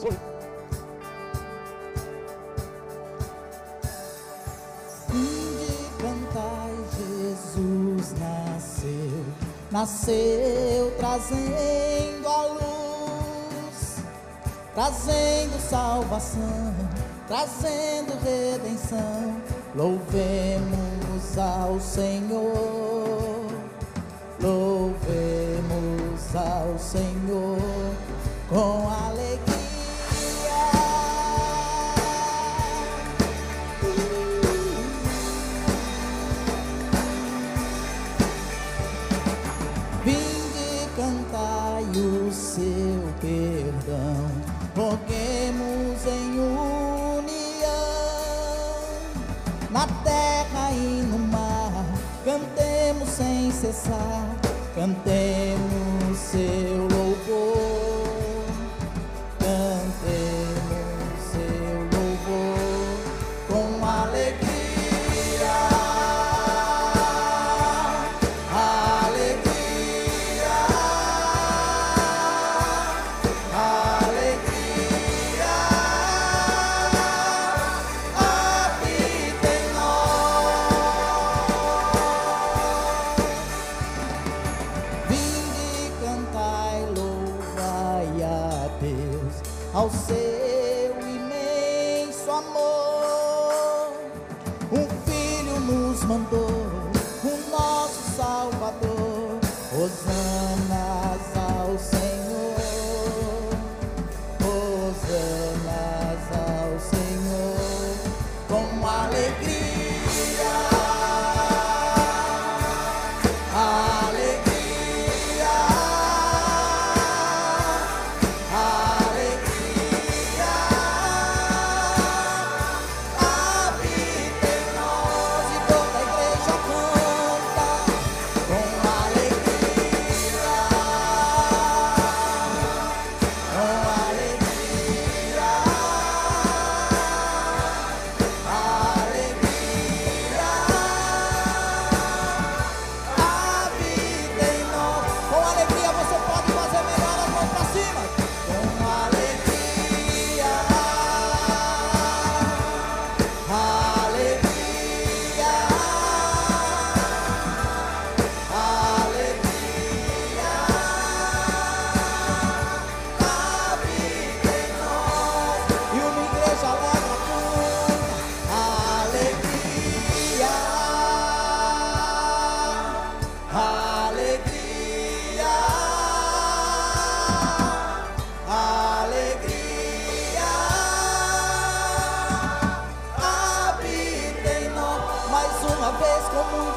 abençoe. Vinde cantai, Jesus nasceu, nasceu trazendo a luz, trazendo salvação, trazendo redenção. Louvemos ao Senhor, louvemos ao Senhor com alegria. xa cầm tay ao seu imenso amor. Oh.